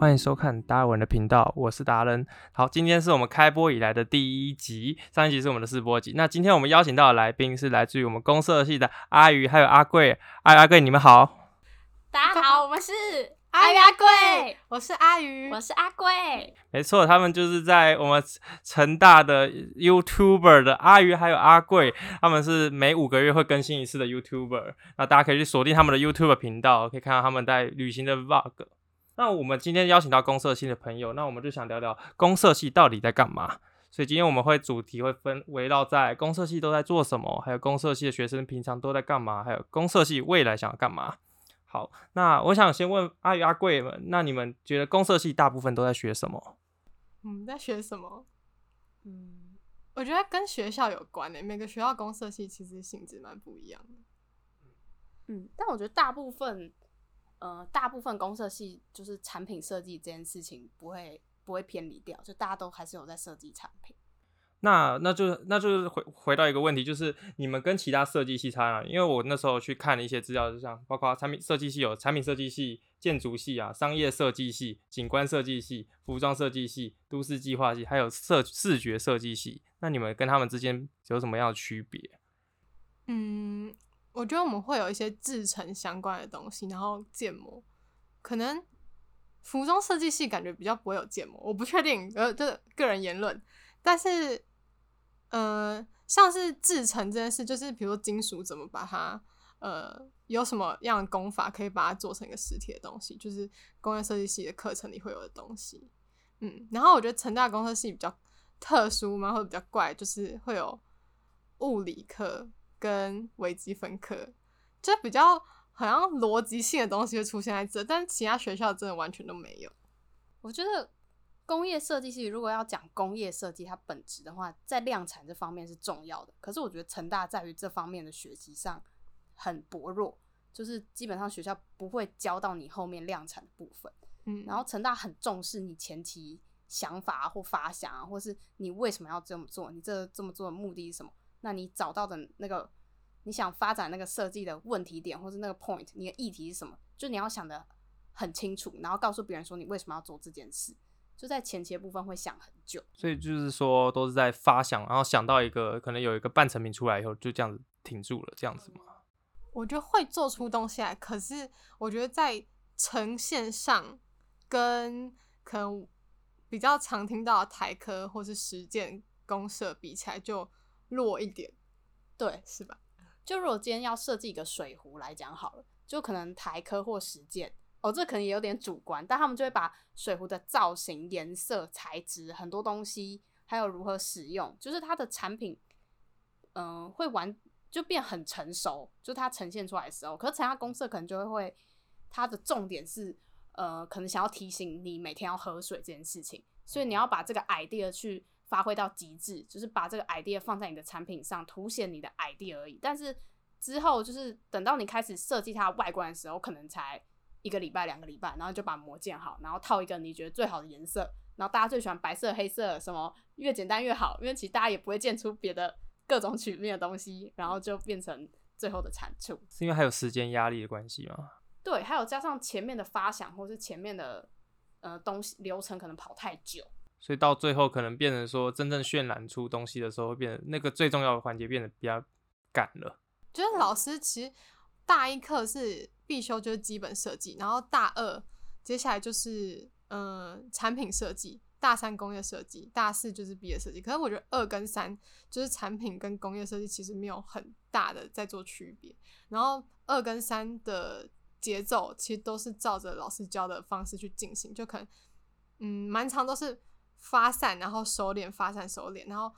欢迎收看达尔文的频道，我是达人。好，今天是我们开播以来的第一集，上一集是我们的试播集。那今天我们邀请到的来宾是来自于我们公社系的阿鱼还有阿贵。阿鱼阿贵，你们好。大家好，我们是阿鱼阿贵，我是阿鱼，我是阿贵。没错，他们就是在我们成大的 YouTuber 的阿鱼还有阿贵，他们是每五个月会更新一次的 YouTuber。那大家可以去锁定他们的 YouTube 频道，可以看到他们在旅行的 Vlog。那我们今天邀请到公社系的朋友，那我们就想聊聊公社系到底在干嘛。所以今天我们会主题会分围绕在公社系都在做什么，还有公社系的学生平常都在干嘛，还有公社系未来想要干嘛。好，那我想先问阿鱼阿贵们，那你们觉得公社系大部分都在学什么？嗯，在学什么？嗯，我觉得跟学校有关诶、欸，每个学校公社系其实性质蛮不一样的。嗯，但我觉得大部分。呃，大部分公社系就是产品设计这件事情不会不会偏离掉，就大家都还是有在设计产品。那那就那就是回回到一个问题，就是你们跟其他设计系差哪里？因为我那时候去看了一些资料，就像包括产品设计系有产品设计系、建筑系啊、商业设计系、景观设计系、服装设计系、都市计划系，还有设视觉设计系。那你们跟他们之间有什么样的区别？嗯。我觉得我们会有一些制程相关的东西，然后建模，可能服装设计系感觉比较不会有建模，我不确定，呃，这个人言论。但是，呃，像是制程这件事，就是比如说金属怎么把它，呃，有什么样的工法可以把它做成一个实体的东西，就是工业设计系的课程里会有的东西。嗯，然后我觉得成大公社系比较特殊嘛，或者比较怪，就是会有物理课。跟微积分课，就比较好像逻辑性的东西会出现在这，但其他学校真的完全都没有。我觉得工业设计系如果要讲工业设计它本质的话，在量产这方面是重要的。可是我觉得成大在于这方面的学习上很薄弱，就是基本上学校不会教到你后面量产的部分。嗯，然后成大很重视你前期想法或发想啊，或是你为什么要这么做，你这这么做的目的是什么？那你找到的那个，你想发展那个设计的问题点，或是那个 point，你的议题是什么？就你要想的很清楚，然后告诉别人说你为什么要做这件事。就在前期的部分会想很久。所以就是说，都是在发想，然后想到一个可能有一个半成品出来以后，就这样子停住了，这样子吗？我觉得会做出东西来，可是我觉得在呈现上，跟可能比较常听到的台科或是实践公社比起来，就。弱一点，对，是吧？就如果今天要设计一个水壶来讲好了，就可能台科或实践哦，这可能也有点主观，但他们就会把水壶的造型、颜色、材质很多东西，还有如何使用，就是它的产品，嗯、呃，会完就变很成熟，就它呈现出来的时候，可是其他公社可能就会会，它的重点是，呃，可能想要提醒你每天要喝水这件事情，所以你要把这个 idea 去。发挥到极致，就是把这个 idea 放在你的产品上，凸显你的 idea 而已。但是之后就是等到你开始设计它的外观的时候，可能才一个礼拜、两个礼拜，然后就把膜建好，然后套一个你觉得最好的颜色，然后大家最喜欢白色、黑色，什么越简单越好，因为其实大家也不会建出别的各种曲面的东西，然后就变成最后的产出。是因为还有时间压力的关系吗？对，还有加上前面的发想或是前面的呃东西流程可能跑太久。所以到最后可能变成说，真正渲染出东西的时候，会变得那个最重要的环节变得比较赶了。就是老师其实大一课是必修，就是基本设计，然后大二接下来就是嗯、产品设计，大三工业设计，大四就是毕业设计。可是我觉得二跟三就是产品跟工业设计其实没有很大的在做区别，然后二跟三的节奏其实都是照着老师教的方式去进行，就可能嗯蛮长都是。发散，然后收敛，发散收敛，然后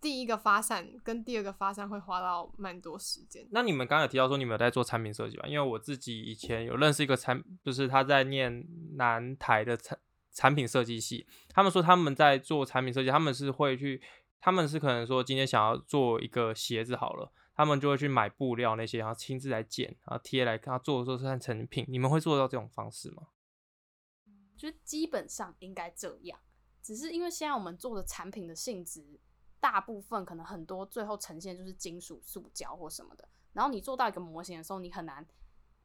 第一个发散跟第二个发散会花到蛮多时间。那你们刚刚有提到说你们有在做产品设计吧？因为我自己以前有认识一个产，就是他在念南台的产产品设计系，他们说他们在做产品设计，他们是会去，他们是可能说今天想要做一个鞋子好了，他们就会去买布料那些，然后亲自来剪，然后贴来，看他做的时候是看成品。你们会做到这种方式吗？就基本上应该这样。只是因为现在我们做的产品的性质，大部分可能很多最后呈现就是金属、塑胶或什么的。然后你做到一个模型的时候，你很难，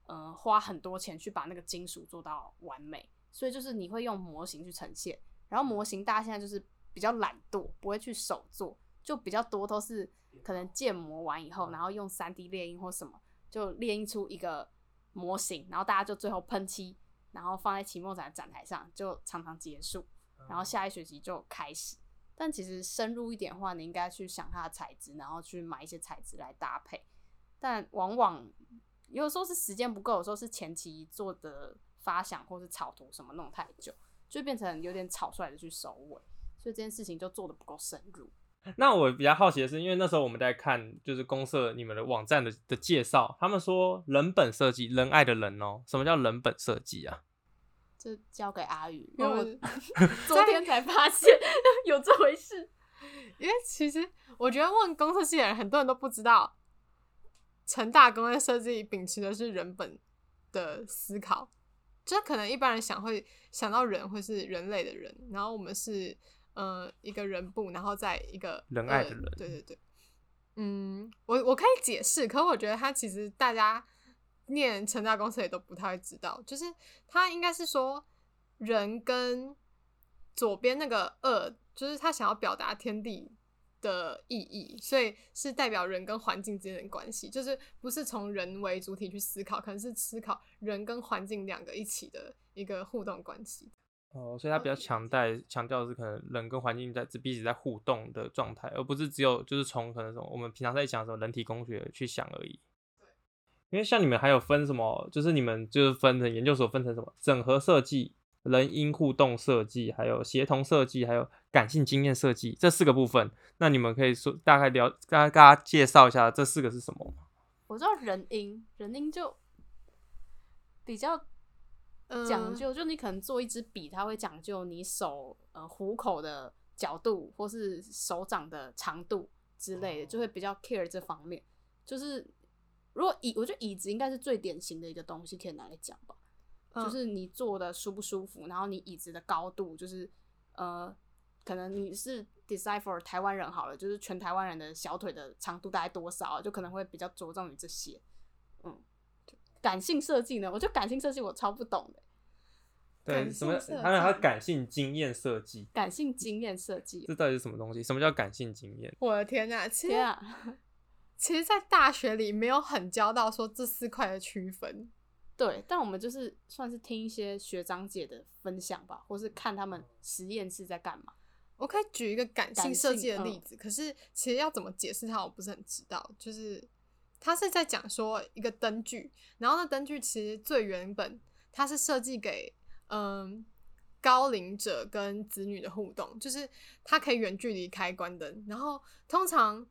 呃，花很多钱去把那个金属做到完美。所以就是你会用模型去呈现，然后模型大家现在就是比较懒惰，不会去手做，就比较多都是可能建模完以后，然后用 3D 列印或什么，就列印出一个模型，然后大家就最后喷漆，然后放在期末展展台上，就常常结束，然后下一学期就开始。但其实深入一点的话，你应该去想它的材质，然后去买一些材质来搭配。但往往有时候是时间不够，有时候是前期做的发想或是草图什么弄太久，就变成有点草率的去收尾，所以这件事情就做的不够深入。那我比较好奇的是，因为那时候我们在看就是公社你们的网站的的介绍，他们说人本设计，仁爱的人哦，什么叫人本设计啊？这交给阿宇，因为我 昨天才发现 有这回事。因为其实我觉得问公设系的人，很多人都不知道，成大工业设计秉持的是人本的思考，就可能一般人想会想到人会是人类的人，然后我们是呃一个人部，然后在一个仁爱的人，呃，对对对，嗯，我我可以解释，可我觉得他其实大家。念成大公司也都不太会知道，就是他应该是说人跟左边那个二，就是他想要表达天地的意义，所以是代表人跟环境之间的关系，就是不是从人为主体去思考，可能是思考人跟环境两个一起的一个互动关系。哦，所以他比较强调强调的是可能人跟环境在彼此在互动的状态，而不是只有就是从可能什么我们平常在讲什么人体工学去想而已。因为像你们还有分什么，就是你们就是分成研究所分成什么整合设计、人因互动设计，还有协同设计，还有感性经验设计这四个部分。那你们可以说大概聊，大概大家介绍一下这四个是什么？我知道人因，人因就比较讲究，就你可能做一支笔，它会讲究你手呃虎口的角度，或是手掌的长度之类的，就会比较 care 这方面，就是。如果椅，我觉得椅子应该是最典型的一个东西，可以拿来讲吧。嗯、就是你坐的舒不舒服，然后你椅子的高度，就是呃，可能你是 decipher 台湾人好了，就是全台湾人的小腿的长度大概多少，就可能会比较着重于这些。嗯，感性设计呢，我觉得感性设计我超不懂的。对，什么？还有它感性经验设计。感性经验设计，这到底是什么东西？什么叫感性经验？我的天哪！天啊！其实，在大学里没有很教到说这四块的区分，对。但我们就是算是听一些学长姐的分享吧，或是看他们实验室在干嘛。我可以举一个感性设计的例子，可是其实要怎么解释它，我不是很知道。就是他是在讲说一个灯具，然后那灯具其实最原本它是设计给嗯高龄者跟子女的互动，就是它可以远距离开关灯，然后通常。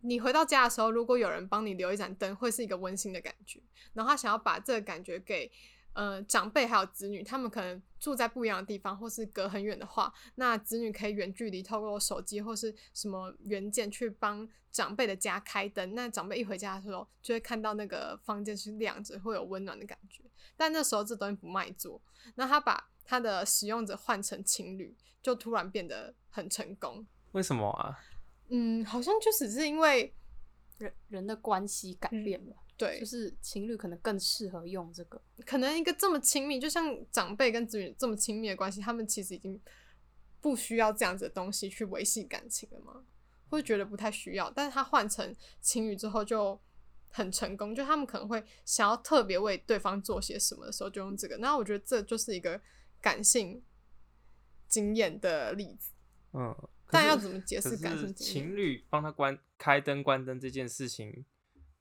你回到家的时候，如果有人帮你留一盏灯，会是一个温馨的感觉。然后他想要把这个感觉给呃长辈还有子女，他们可能住在不一样的地方，或是隔很远的话，那子女可以远距离透过手机或是什么元件去帮长辈的家开灯。那长辈一回家的时候，就会看到那个房间是亮着，会有温暖的感觉。但那时候这东西不卖座，那他把他的使用者换成情侣，就突然变得很成功。为什么啊？嗯，好像就只是因为人人的关系改变了，嗯，对，就是情侣可能更适合用这个。可能一个这么亲密，就像长辈跟子女这么亲密的关系，他们其实已经不需要这样子的东西去维系感情了吗？会觉得不太需要。但是他换成情侣之后就很成功，就他们可能会想要特别为对方做些什么的时候，就用这个。那我觉得这就是一个感性经验的例子。嗯。但要怎么解释感情情侣帮他关开灯关灯这件事情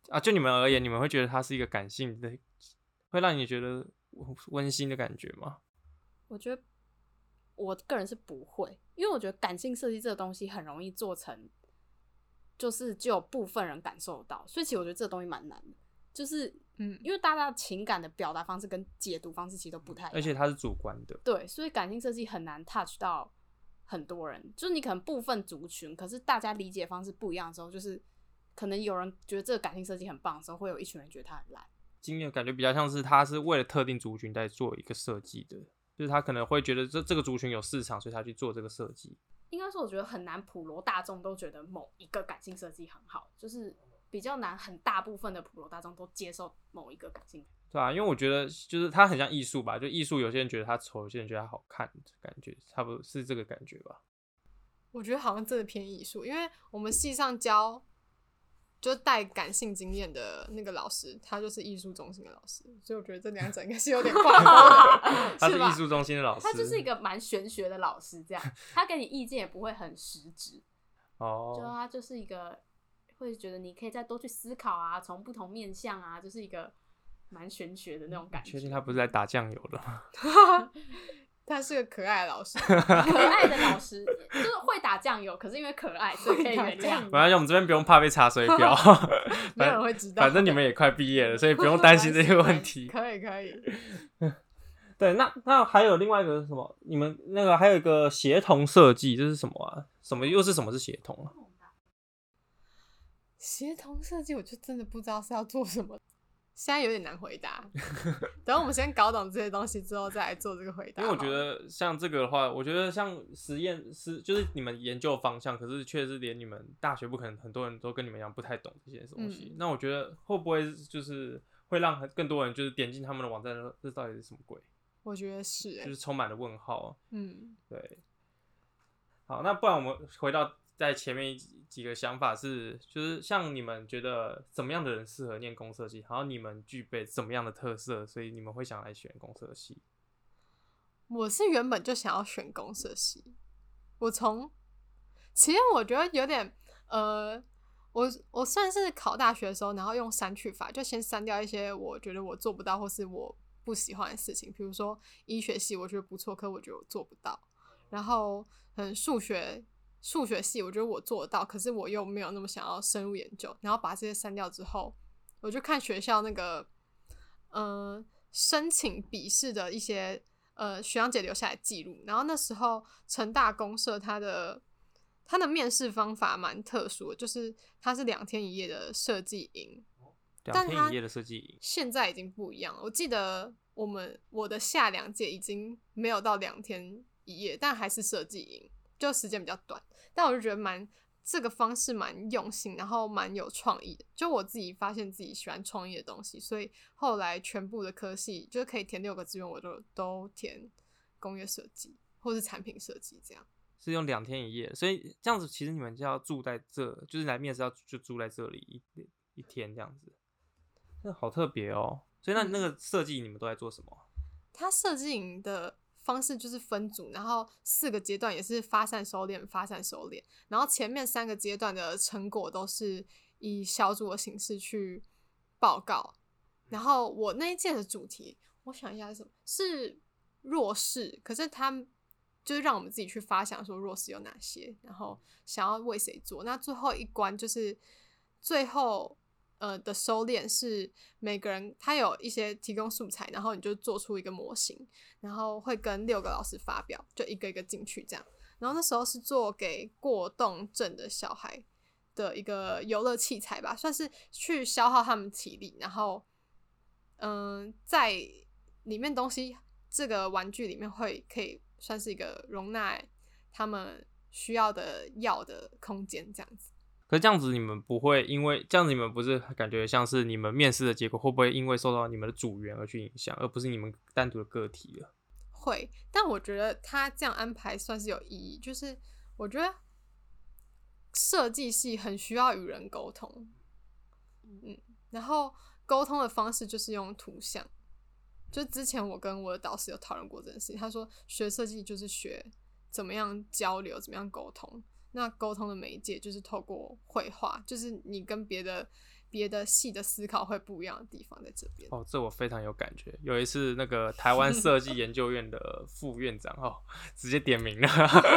啊？就你们而言，你们会觉得它是一个感性的，会让你觉得温馨的感觉吗？我觉得我个人是不会，因为我觉得感性设计这个东西很容易做成，就是只有部分人感受到，所以其实我觉得这个东西蛮难的，就是嗯，因为大家情感的表达方式跟解读方式其实都不太一样，而且它是主观的，对，所以感性设计很难 touch 到。很多人就是你可能部分族群，可是大家理解方式不一样的时候，就是可能有人觉得这个感性设计很棒的时候，会有一群人觉得它很烂。经验感觉比较像是他是为了特定族群在做一个设计的，就是他可能会觉得这这个族群有市场，所以他去做这个设计。应该说，我觉得很难普罗大众都觉得某一个感性设计很好，就是比较难，很大部分的普罗大众都接受某一个感性。对啊，因为我觉得就是它很像艺术吧，就艺术有些人觉得它丑，有些人觉得它好看，感觉差不多是这个感觉吧。我觉得好像真的偏艺术，因为我们系上教就带感性经验的那个老师，他就是艺术中心的老师，所以我觉得这两者应该是有点挂钩的。他是艺术中心的老师，他就是一个蛮玄学的老师，这样 他给你意见也不会很实质。哦，就他就是一个会觉得你可以再多去思考啊，从不同面向啊，就是一个蛮玄学的那种感觉。确定他不是在打酱油的吗？他是个可爱的老师，可爱的老师就是会打酱油，可是因为可爱，所以可以原谅。反正我们这边不用怕被查水表，没有人会知道。反正你们也快毕业了，所以不用担心这些问题。可以可以。对，那那还有另外一个是什么？你们那个还有一个协同设计，这是什么啊？什么又是什么是协同啊？协同设计，我就真的不知道是要做什么。现在有点难回答，等我们先搞懂这些东西之后再来做这个回答。因为我觉得像这个的话，我觉得像实验是就是你们研究方向，可是确实连你们大学不可能很多人都跟你们一样不太懂这些东西。嗯、那我觉得会不会就是会让更多人就是点进他们的网站说，这到底是什么鬼？我觉得是、欸，就是充满了问号。嗯，对。好，那不然我们回到。在前面几个想法是，就是像你们觉得怎么样的人适合念工设系，然后你们具备怎么样的特色，所以你们会想来选工设系。我是原本就想要选工设系，我从其实我觉得有点呃，我我算是考大学的时候，然后用删去法，就先删掉一些我觉得我做不到或是我不喜欢的事情，比如说医学系我觉得不错，可我觉得我做不到，然后嗯数学。数学系，我觉得我做得到，可是我又没有那么想要深入研究。然后把这些删掉之后，我就看学校那个，呃，申请笔试的一些呃学长姐留下来记录。然后那时候成大公社它的它的面试方法蛮特殊的，就是它是两天一夜的设计营，两天一夜的设计营，现在已经不一样了。我记得我们我的下两届已经没有到两天一夜，但还是设计营。就时间比较短，但我就觉得蛮这个方式蛮用心，然后蛮有创意的。就我自己发现自己喜欢创意的东西，所以后来全部的科系就是可以填六个志愿，我就都填工业设计或是产品设计这样。是用两天一夜，所以这样子其实你们就要住在这，就是来面试要就住在这里一一天这样子，那好特别哦。所以那那个设计你们都在做什么？他设计营的。方式就是分组，然后四个阶段也是发散收敛，发散收敛。然后前面三个阶段的成果都是以小组的形式去报告。然后我那一届的主题，我想一下是什么？是弱势。可是他就是让我们自己去发想说弱势有哪些，然后想要为谁做。那最后一关就是最后。呃的收敛是每个人他有一些提供素材，然后你就做出一个模型，然后会跟六个老师发表，就一个一个进去这样。然后那时候是做给过动症的小孩的一个游乐器材吧，算是去消耗他们体力。然后，嗯、在里面东西这个玩具里面会可以算是一个容纳他们需要的药的空间这样子。可是这样子，你们不会因为这样子，你们不是感觉像是你们面试的结果会不会因为受到你们的组员而去影响，而不是你们单独的个体了？会，但我觉得他这样安排算是有意义。就是我觉得设计系很需要与人沟通，嗯，然后沟通的方式就是用图像。就之前我跟我的导师有讨论过这件事情，他说学设计就是学怎么样交流，怎么样沟通。那沟通的媒介就是透过绘画，就是你跟别的别的系的思考会不一样的地方在这边。哦，这我非常有感觉。有一次，那个台湾设计研究院的副院长哦，直接点名了，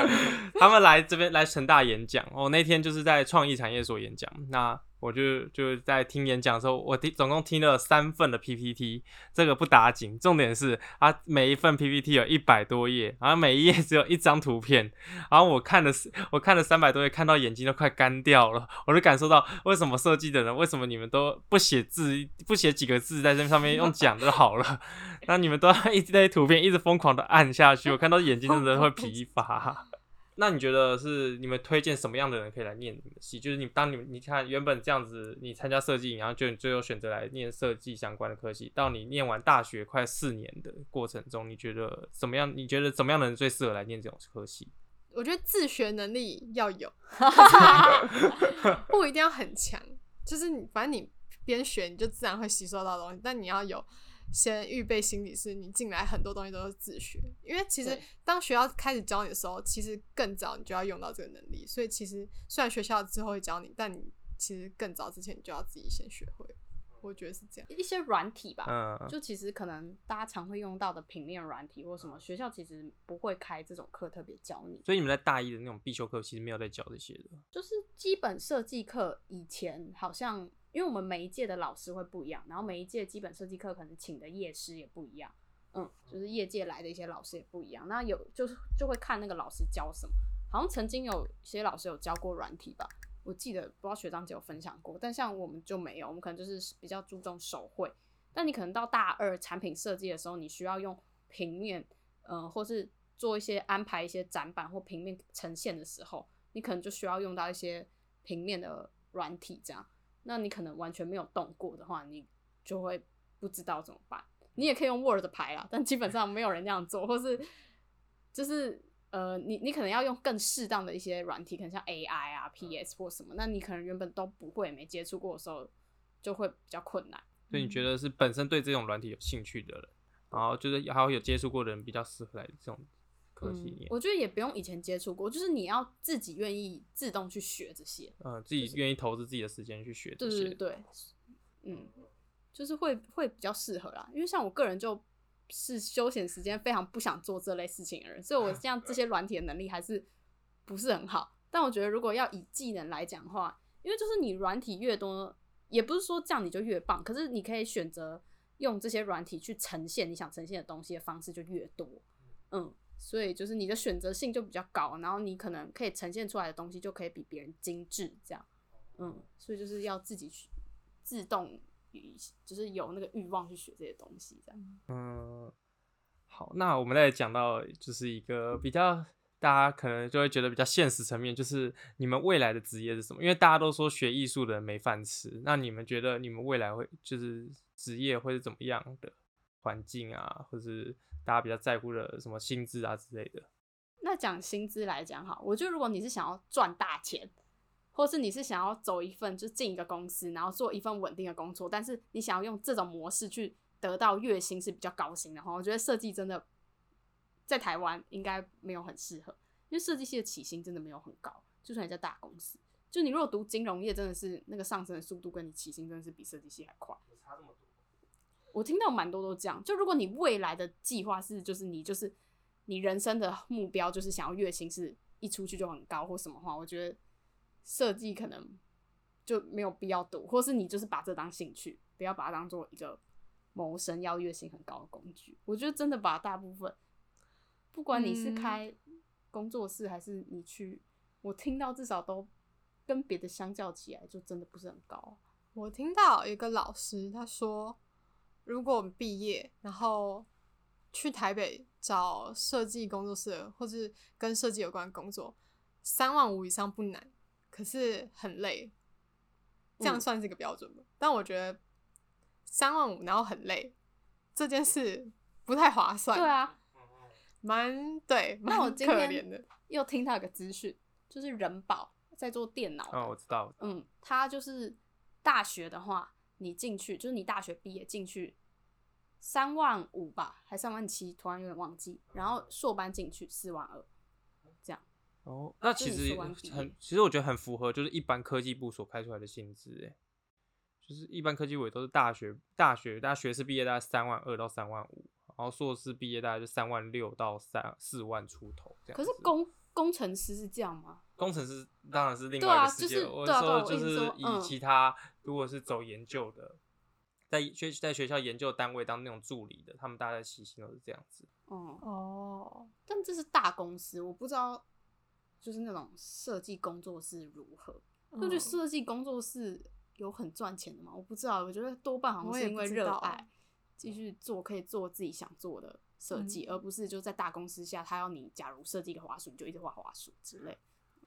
他们来这边来成大演讲哦，那天就是在创意产业所演讲。那我就就在听演讲的时候，我听总共听了三份的 PPT，这个不打紧，重点是啊，每一份 PPT 有一百多页，然后每一页只有一张图片，然后我看了我看了三百多页，看到眼睛都快干掉了，我就感受到为什么设计的人，为什么你们都不写字，不写几个字在这上面用讲就好了，那你们都要一堆图片一直疯狂的按下去，我看到眼睛真的会疲乏。那你觉得是你们推荐什么样的人可以来念你们的系？就是你当你们你看原本这样子，你参加设计，然后就你最后选择来念设计相关的科系，到你念完大学快四年的过程中，你觉得怎么样？你觉得怎么样的人最适合来念这种科系？我觉得自学能力要有，不一定要很强，就是你反正你边学你就自然会吸收到东西，但你要有。先预备心理是你进来很多东西都是自学，因为其实当学校开始教你的时候，其实更早你就要用到这个能力。所以其实虽然学校之后会教你，但你其实更早之前你就要自己先学会。我觉得是这样。一些软体吧，嗯，就其实可能大家常会用到的平面软体或什么，学校其实不会开这种课特别教你。所以你们在大一的那种必修课其实没有在教这些的，就是基本设计课以前好像。因为我们每一届的老师会不一样，然后每一届基本设计课可能请的业师也不一样，嗯，就是业界来的一些老师也不一样。那有就是就会看那个老师教什么，好像曾经有些老师有教过软体吧，我记得不知道学长姐有分享过，但像我们就没有，我们可能就是比较注重手绘。但你可能到大二产品设计的时候，你需要用平面，嗯、或是做一些安排一些展板或平面呈现的时候，你可能就需要用到一些平面的软体这样。那你可能完全没有动过的话，你就会不知道怎么办。你也可以用 Word 排啦，但基本上没有人那样做，或是就是呃，你你可能要用更适当的一些软体，可能像 AI 啊、PS 或什么。那你可能原本都不会、没接触过的时候，就会比较困难。所以你觉得是本身对这种软体有兴趣的人，然后就是还有有接触过的人比较适合来这种。嗯，我觉得也不用以前接触过，就是你要自己愿意自动去学这些，嗯，自己愿意投资自己的时间去学这些，对对对，嗯，就是会会比较适合啦。因为像我个人就是休闲时间非常不想做这类事情的人，所以我 像这些软体的能力还是不是很好。但我觉得如果要以技能来讲的话，因为就是你软体越多，也不是说这样你就越棒，可是你可以选择用这些软体去呈现你想呈现的东西的方式就越多，嗯。所以就是你的选择性就比较高，然后你可能可以呈现出来的东西就可以比别人精致，这样，嗯，所以就是要自己去自动，就是有那个欲望去学这些东西，这样。嗯，好，那我们再讲到就是一个比较大家可能就会觉得比较现实层面，就是你们未来的职业是什么？因为大家都说学艺术的人没饭吃，那你们觉得你们未来会就是职业会是怎么样的环境啊，或是？大家比较在乎的什么薪资啊之类的。那讲薪资来讲哈，我觉得如果你是想要赚大钱，或是你是想要走一份就进一个公司，然后做一份稳定的工作，但是你想要用这种模式去得到月薪是比较高薪的话，我觉得设计真的在台湾应该没有很适合，因为设计系的起薪真的没有很高，就算你在大公司，就你如果读金融业，真的是那个上升的速度跟你起薪真的是比设计系还快。我听到蛮多都这样，就如果你未来的计划是，就是你就是你人生的目标就是想要月薪是一出去就很高或什么话，我觉得设计可能就没有必要读，或是你就是把这当兴趣，不要把它当做一个谋生要月薪很高的工具。我觉得真的把大部分，不管你是开工作室还是你去，我听到至少都跟别的相较起来，就真的不是很高。我听到一个老师他说。如果我们毕业，然后去台北找设计工作室，或是跟设计有关的工作，三万五以上不难，可是很累。这样算是一个标准但我觉得三万五然后很累这件事不太划算。对啊，蛮对，蛮那我今天可怜的。又听到一个资讯，就是人保在做电脑。哦，我知道。嗯，他就是大学的话，你进去就是你大学毕业进去。三万五吧，还三万七，突然有点忘记。然后硕班进去四万二，这样。哦，那其实很，其实我觉得很符合，就是一般科技部所开出来的薪资，哎，就是一般科技部也都是大学，大学，大学士毕业大概三万二到三万五，然后硕士毕业大概就三万六到三四万出头这样。可是工工程师是这样吗？工程师当然是另外一个世界。我说就是以其他，如果是走研究的。在学在学校研究单位当那种助理的，他们大概起薪都是这样子。哦哦，但这是大公司，我不知道，就是那种设计工作室如何？就觉得设计工作室有很赚钱的吗？我不知道，我觉得多半好像是因为热爱，继续做可以做自己想做的设计，嗯、而不是就在大公司下，他要你假如设计一个滑鼠，你就一直画滑鼠之类。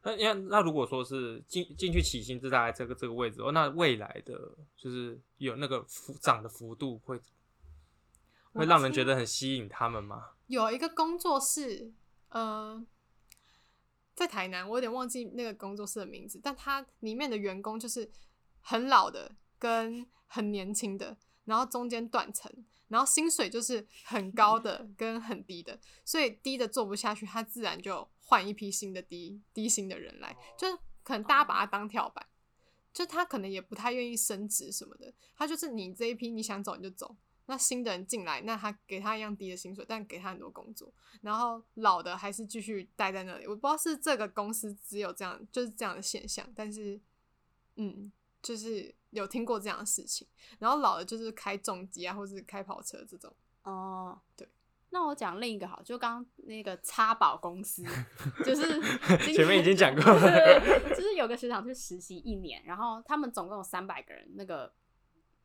那那那如果说是进进去起薪是大概这个这个位置，哦，那未来的就是有那个幅涨的幅度会会让人觉得很吸引他们吗？有一个工作室，呃，在台南，我有点忘记那个工作室的名字，但它里面的员工就是很老的跟很年轻的，然后中间断层，然后薪水就是很高的跟很低的，所以低的做不下去，他自然就。换一批新的低低薪的人来，就是可能大家把他当跳板，就他可能也不太愿意升职什么的，他就是你这一批你想走你就走，那新的人进来，那他给他一样低的薪水，但给他很多工作，然后老的还是继续待在那里。我不知道是这个公司只有这样，就是这样的现象，但是嗯，就是有听过这样的事情，然后老的就是开重机啊，或是开跑车这种。哦，对。那我讲另一个好，就刚刚那个插宝公司，就是前面已经讲过了，就是有个学长去实习一年，然后他们总共有三百个人，那个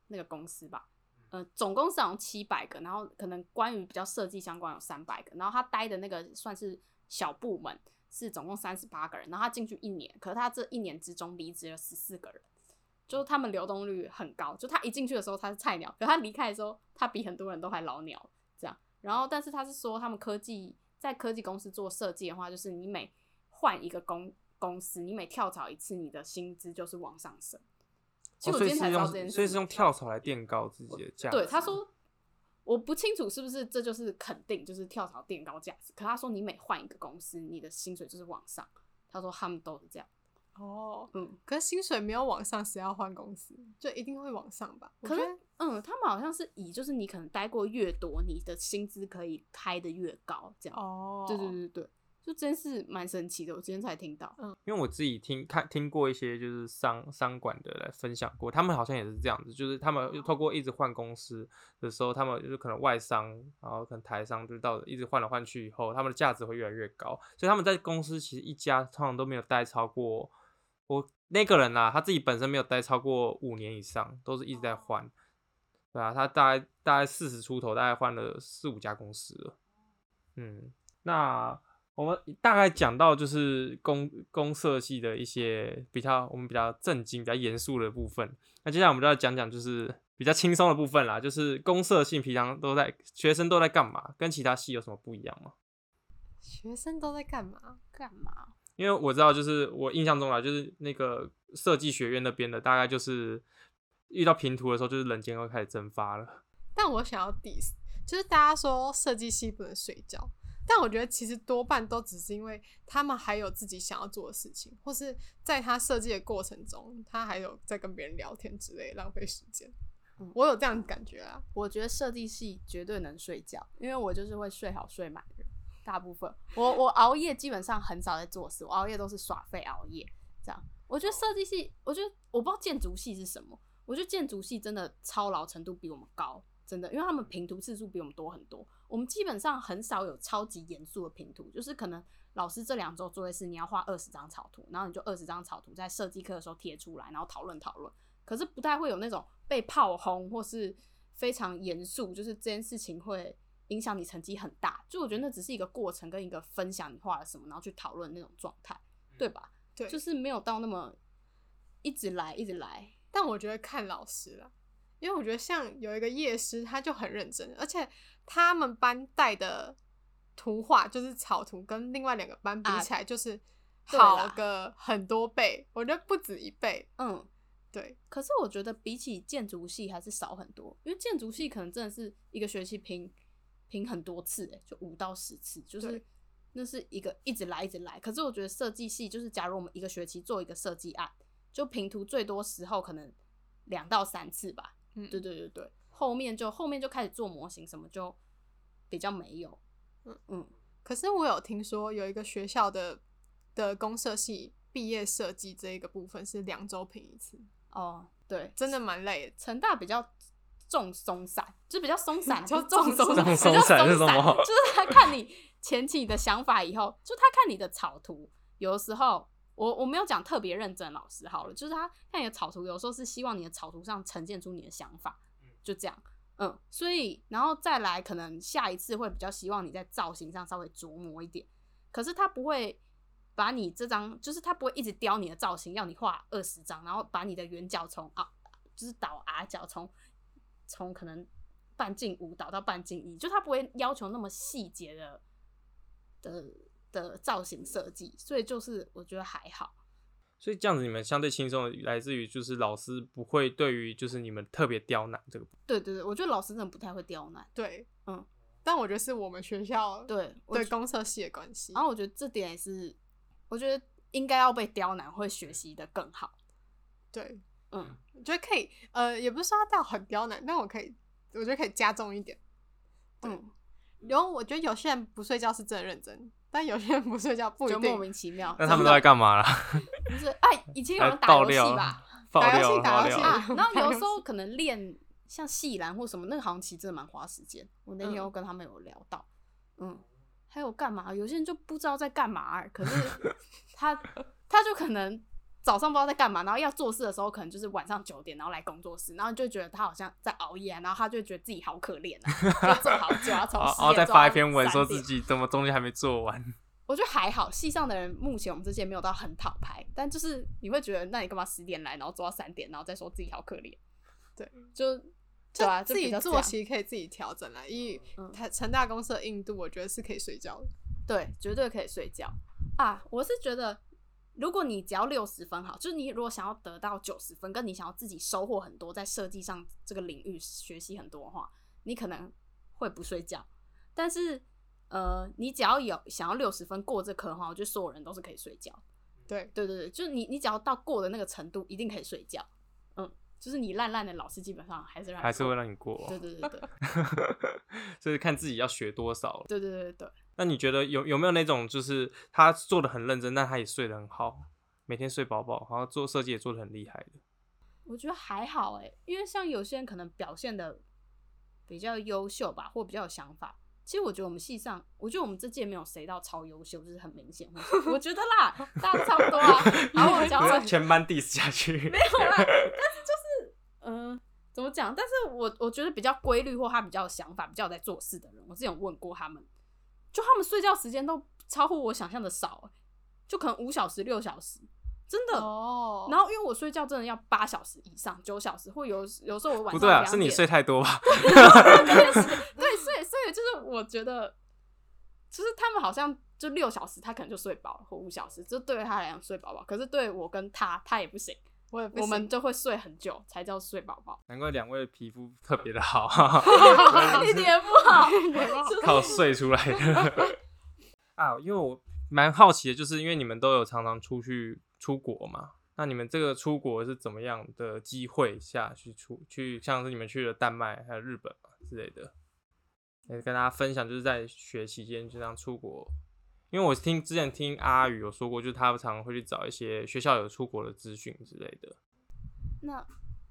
那个公司吧，呃，总共是好像七百个，然后可能关于比较设计相关有三百个，然后他待的那个算是小部门，是总共三十八个人，然后他进去一年，可是他这一年之中离职了十四个人，就是他们流动率很高，就他一进去的时候他是菜鸟，可他离开的时候他比很多人都还老鸟。然后，但是他是说，他们科技在科技公司做设计的话，就是你每换一个公公司，你每跳槽一次，你的薪资就是往上升。其实我今天才知道这件事，哦，所以是用跳槽来垫高自己的价值。对，他说，我不清楚是不是这就是肯定，就是跳槽垫高价值。可他说，你每换一个公司，你的薪水就是往上。他说他们都是这样。哦，嗯，可是薪水没有往上，谁要换公司？就一定会往上吧？可是，嗯，他们好像是以就是你可能待过越多，你的薪资可以开的越高，这样。哦，对对对对，就真是蛮神奇的。我今天才听到，嗯，因为我自己听看听过一些就是商商管的来分享过，他们好像也是这样子，就是他们透过一直换公司的时候，他们就是可能外商，然后可能台商，就到一直换来换去以后，他们的价值会越来越高，所以他们在公司其实一家通常都没有待超过。我那个人啊，他自己本身没有待超过五年以上，都是一直在换，对啊，他大概大概四十出头，大概换了四五家公司了。嗯，那我们大概讲到就是公公设系的一些比较我们比较正经、比较严肃的部分。那接下来我们就要讲讲就是比较轻松的部分啦，就是公设系平常都在学生都在干嘛？跟其他系有什么不一样吗？学生都在干嘛？干嘛？因为我知道，就是我印象中啊，就是那个设计学院那边的，大概就是遇到平图的时候，就是人间会开始蒸发了。但我想要 diss，就是大家说设计系不能睡觉，但我觉得其实多半都只是因为他们还有自己想要做的事情，或是在他设计的过程中，他还有在跟别人聊天之类，浪费时间。嗯，我有这样的感觉啊。我觉得设计系绝对能睡觉，因为我就是会睡好睡满的人。大部分我我熬夜基本上很少在做事，我熬夜都是耍废熬夜这样。我觉得设计系，我觉得我不知道建筑系是什么，我觉得建筑系真的操劳程度比我们高，真的，因为他们平图次数比我们多很多。我们基本上很少有超级严肃的评图，就是可能老师这两周作业是你要画二十张草图，然后你就二十张草图在设计课的时候贴出来，然后讨论讨论。可是不太会有那种被炮轰或是非常严肃，就是这件事情会。影响你成绩很大，就我觉得那只是一个过程跟一个分享，你画了什么，然后去讨论那种状态，对吧？对，就是没有到那么一直来一直来。但我觉得看老师了，因为我觉得像有一个夜师，他就很认真，而且他们班带的图画就是草图，跟另外两个班比起来，就是好个很多倍。啊、我觉得不止一倍。嗯，对。可是我觉得比起建筑系还是少很多，因为建筑系可能真的是一个学期评。评很多次，欸，就五到十次，就是那是一个一直来一直来。可是我觉得设计系就是，假如我们一个学期做一个设计案，就评图最多时候可能两到三次吧。嗯，对对对对，后面就后面就开始做模型，什么就比较没有。嗯嗯。可是我有听说有一个学校的的公社系毕业设计这一个部分是两周评一次。哦，对，真的蛮累的。成大比较。重松散，就比较松散，就重松散，比较松散是什么？就是他看你前期的想法以后，就他看你的草图，有的时候我我没有讲特别认真，老师好了，就是他看你的草图，有时候是希望你的草图上呈现出你的想法，就这样，嗯，所以然后再来，可能下一次会比较希望你在造型上稍微琢磨一点。可是他不会把你这张，就是他不会一直雕你的造型，要你画二十张，然后把你的圆角从啊，就是倒 R 角，从从可能半径五倒到半径一，就他不会要求那么细节的的的造型设计，所以就是我觉得还好。所以这样子你们相对轻松，来自于就是老师不会对于就是你们特别刁难这个。对对对，我觉得老师真的不太会刁难。对，嗯，但我觉得是我们学校对对公设系的关系。然后我觉得这点也是，我觉得应该要被刁难会学习的更好。对，嗯，我觉得可以，呃，也不是说到很刁难，但我可以，我觉得可以加重一点。嗯，然后我觉得有些人不睡觉是真的认真。但有些人不睡觉，不一定就莫名其妙。那他们都在干嘛啦？不是，哎，以前有人打游戏吧？打游戏，打游戏啊。然后 有时候可能练像戏篮或什么，那个好像其实真的蛮花时间。我那天又跟他们有聊到，嗯，还有干嘛？有些人就不知道在干嘛，可是他他就可能。早上不知道在干嘛，然后要做事的时候，可能就是晚上九点，然后来工作室，然后就觉得他好像在熬夜，然后他就觉得自己好可怜啊，就做好久啊，从然后再发一篇文说自己怎么东西还没做完。我觉得还好，系上的人目前我们这些没有到很讨拍，但就是你会觉得，那你干嘛十点来，然后做到三点，然后再说自己好可怜？对，就对啊，自己作息可以自己调整了，因为他成大公司的硬度，我觉得是可以睡觉的，对，绝对可以睡觉啊，我是觉得。如果你只要六十分好，就是你如果想要得到九十分，跟你想要自己收获很多，在设计上这个领域学习很多的话，你可能会不睡觉。但是，呃，你只要有想要六十分过这科的话，我觉得所有人都是可以睡觉。对，对对对，就是你你只要到过的那个程度，一定可以睡觉。嗯，就是你烂烂的老师基本上还是让你还是会让你过。对对对对，就是看自己要学多少。对对对对对。那你觉得有有没有那种，就是他做的很认真，但他也睡得很好，每天睡饱饱，然后做设计也做的很厉害的？我觉得还好哎，因为像有些人可能表现的比较优秀吧，或比较有想法。其实我觉得我们系上，我觉得我们这届没有谁到超优秀，就是很明显。我觉得啦，大家差不多啊。然后我讲全班 diss 下去，没有啦。但是就是，嗯、呃，怎么讲？但是我我觉得比较规律或他比较有想法、比较有在做事的人，我之前有问过他们。就他们睡觉时间都超乎我想象的少，就可能五小时、六小时，真的。哦。然后因为我睡觉真的要八小时以上，九小时，或有有时候我晚上不对啊，是你睡太多吧？对，所以所以就是我觉得，就是他们好像就六小时，他可能就睡饱了，或五小时，这对他来讲睡饱饱。可是对我跟他，他也不行。我也我们就会睡很久才叫睡饱饱，难怪两位皮肤特别的好，一点不好，靠睡出来的啊！因为我蛮好奇的，就是因为你们都有常常出去出国嘛，那你们这个出国是怎么样的机会下去出去？像是你们去了丹麦还有日本嘛之类的，来跟大家分享，就是在学期间就这样出国。因为我听之前听阿宇有说过，就是他常常会去找一些学校有出国的资讯之类的。那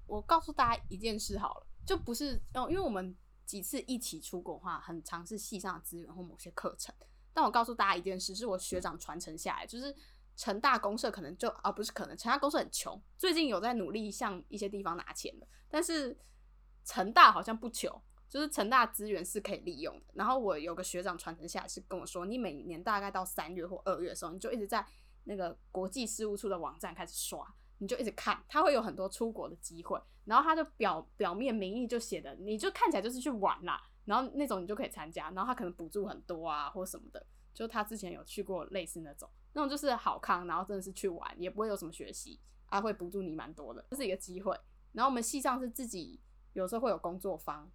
我告诉大家一件事好了，就不是哦，因为我们几次一起出国的话，很常是系上的资源或某些课程。但我告诉大家一件事，是我学长传承下来，就是成大公社可能就啊不是可能，成大公社很穷，最近有在努力向一些地方拿钱的，但是成大好像不穷。就是成大资源是可以利用的，然后我有个学长传承下来是跟我说，你每年大概到三月或二月的时候，你就一直在那个国际事务处的网站开始刷，你就一直看，他会有很多出国的机会，然后他就表表面名义就写的，你就看起来就是去玩啦，然后那种你就可以参加，然后他可能补助很多啊或什么的，就他之前有去过类似那种，那种就是好康，然后真的是去玩，也不会有什么学习，他会补助你蛮多的，这是一个机会。然后我们系上是自己有时候会有工作坊。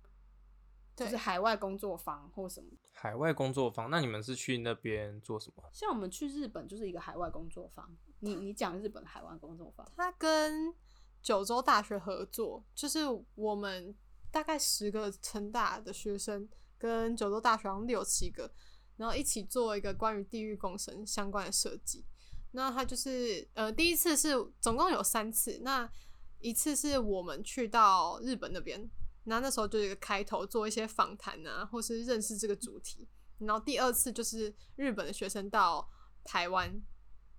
就是海外工作坊或什么。海外工作坊，那你们是去那边做什么？像我们去日本就是一个海外工作坊。你你讲日本海外工作坊，他跟九州大学合作，就是我们大概十个成大的学生跟九州大学好像六七个，然后一起做一个关于地域共生相关的设计。那他就是呃，第一次是总共有三次，那一次是我们去到日本那边。那那时候就一个开头，做一些访谈啊，或是认识这个主题。然后第二次就是日本的学生到台湾，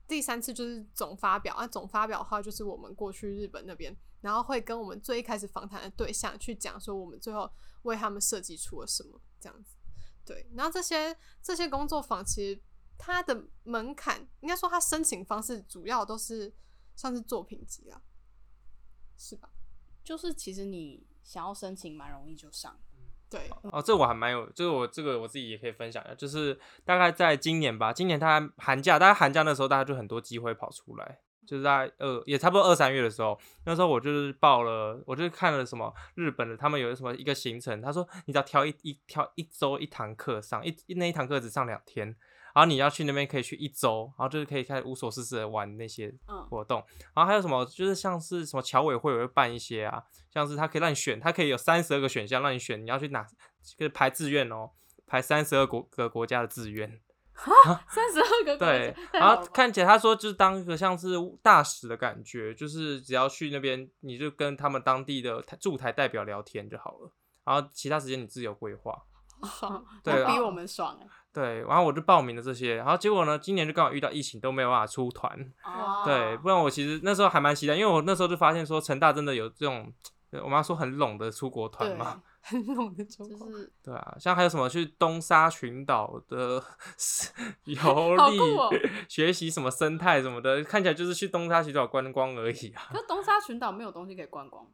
第三次就是总发表，那总发表的话就是我们过去日本那边，然后会跟我们最一开始访谈的对象去讲说我们最后为他们设计出了什么这样子。对，然后这些这些工作坊其实它的门槛，应该说它申请方式主要都是像是作品集啊，是吧？就是其实你想要申请，蛮容易就上。对哦，这我还蛮有，就是我这个我自己也可以分享一下，就是大概在今年吧，今年大概寒假，大概寒假那时候，大家就很多机会跑出来，就是在二也差不多二三月的时候，那时候我就是报了，我就看了什么日本的，他们有什么一个行程，他说你只要挑一一挑一周一堂课上，一那一堂课只上两天。然后你要去那边可以去一周，然后就是可以开始无所事事的玩那些活动。嗯、然后还有什么，就是像是什么侨委会也会办一些啊，像是他可以让你选，他可以有三十二个选项让你选，你要去哪，就是排志愿哦，排三十二个个国家的志愿。三十二个对，然后看起来他说就是当一个像是大使的感觉，就是只要去那边，你就跟他们当地的驻台代表聊天就好了，然后其他时间你自由规划。爽，对，比我们爽哎。对，然后我就报名了这些，然后结果呢，今年就刚好遇到疫情，都没有办法出团。哦。对，不然我其实那时候还蛮期待，因为我那时候就发现说成大真的有这种，我妈说很拢的出国团嘛。很拢的出国。对啊，像还有什么去东沙群岛的 游历，哦、学习什么生态什么的，看起来就是去东沙群岛观光而已啊。可东沙群岛没有东西可以观光。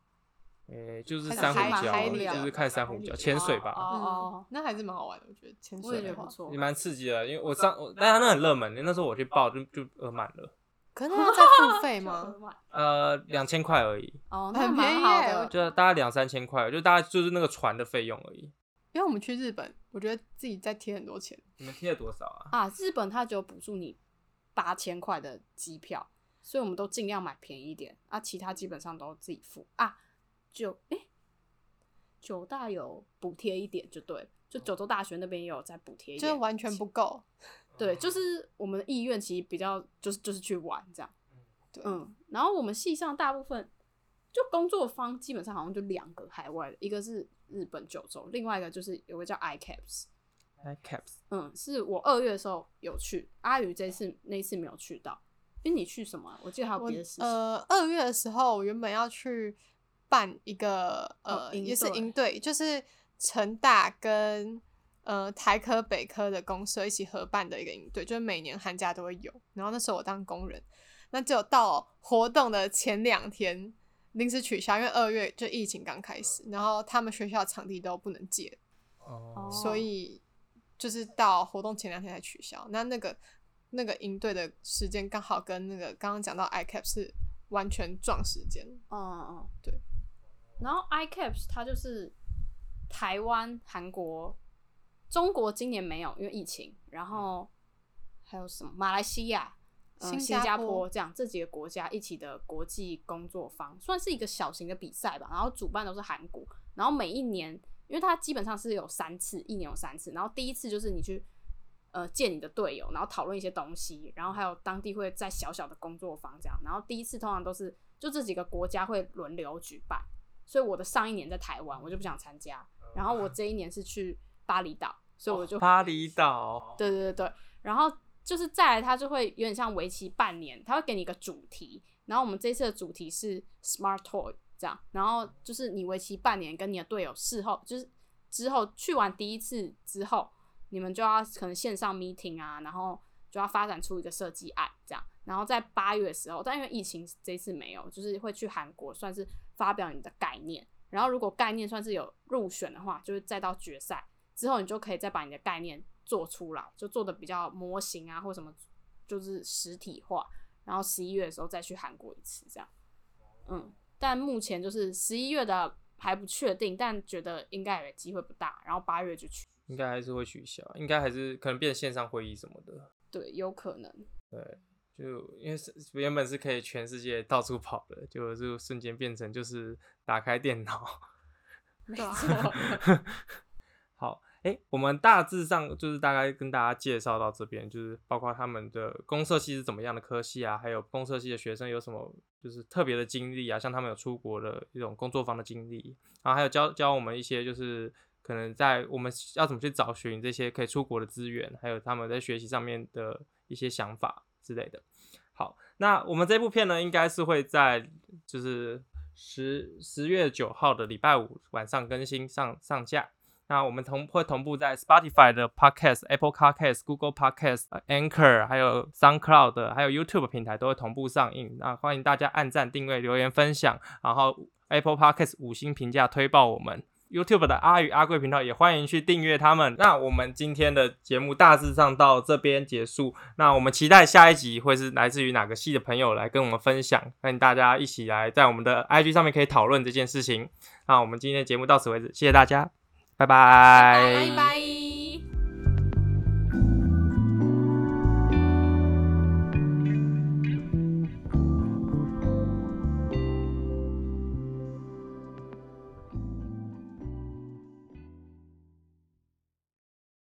诶、欸，就是珊瑚礁，就是看珊瑚礁，潜水吧。哦，哦，那还是蛮好玩的，我觉得潜水也不错，也蛮刺激的。因为我上，我但它那很热门，那时候我去报就就额满了。可是要再 付费吗？呃，两千块而已。哦，很便宜耶，就大概两三千块，就大概就是那个船的费用而已。因为我们去日本，我觉得自己在贴很多钱。你们贴了多少啊？啊，日本它只有补助你八千块的机票，所以我们都尽量买便宜一点啊，其他基本上都自己付啊。就哎、欸，九大有补贴一点就对，就九州大学那边也有在补贴一点，就完全不够。对，就是我们的意愿其实比较就是就是去玩这样。对嗯，然后我们系上大部分就工作方基本上好像就两个海外的，一个是日本九州，另外一个就是有个叫 ICAPS。ICAPS，嗯，是我二月的时候有去，阿宇这次那一次没有去到，因为你去什么？我记得还有别的事情。呃，二月的时候我原本要去。办一个呃，哦、也是营队，就是成大跟呃台科北科的公社一起合办的一个营队，就是每年寒假都会有。然后那时候我当工人，那只有到活动的前两天临时取消，因为二月就疫情刚开始，然后他们学校场地都不能借，哦，所以就是到活动前两天才取消。那那个那个营队的时间刚好跟那个刚刚讲到 ICAP 是完全撞时间，嗯嗯，对。然后 ICAPS 它就是台湾、韩国、中国今年没有，因为疫情。然后还有什么？马来西亚、嗯、新加坡这样这几个国家一起的国际工作坊，算是一个小型的比赛吧。然后主办都是韩国。然后每一年，因为它基本上是有三次，一年有三次。然后第一次就是你去呃见你的队友，然后讨论一些东西。然后还有当地会在小小的工作坊这样。然后第一次通常都是就这几个国家会轮流举办。所以我的上一年在台湾，我就不想参加。然后我这一年是去巴厘岛，所以我就巴厘岛。对对对对，然后就是再来，他就会有点像为期半年，他会给你一个主题。然后我们这次的主题是 Smart Toy 这样。然后就是你为期半年，跟你的队友事后就是之后去完第一次之后，你们就要可能线上 meeting 啊，然后就要发展出一个设计案这样。然后在八月的时候，但因为疫情这次没有，就是会去韩国算是。发表你的概念，然后如果概念算是有入选的话，就是再到决赛之后，你就可以再把你的概念做出来，就做的比较模型啊或什么，就是实体化。然后十一月的时候再去韩国一次，这样。嗯，但目前就是十一月的还不确定，但觉得应该也机会不大。然后八月就去，应该还是会取消，应该还是可能变线上会议什么的。对，有可能。对。就因为是原本是可以全世界到处跑的，就就瞬间变成就是打开电脑。没错。好，哎、欸，我们大致上就是大概跟大家介绍到这边，就是包括他们的公社系是怎么样的科系啊，还有公社系的学生有什么就是特别的经历啊，像他们有出国的一种工作坊的经历，然后还有教教我们一些就是可能在我们要怎么去找寻这些可以出国的资源，还有他们在学习上面的一些想法之类的。好，那我们这部片呢，应该是会在就是十十月九号的礼拜五晚上更新上上架。那我们同会同步在 Spotify 的 Podcast、Apple Podcast、Google Podcast、Anchor，还有 SoundCloud，还有 YouTube 平台都会同步上映。那欢迎大家按赞、订阅、留言、分享，然后 Apple Podcast 五星评价推爆我们。YouTube 的阿宇阿贵频道也欢迎去订阅他们。那我们今天的节目大致上到这边结束。那我们期待下一集会是来自于哪个系的朋友来跟我们分享，欢迎大家一起来在我们的 IG 上面可以讨论这件事情。那我们今天的节目到此为止，谢谢大家。拜拜。拜拜。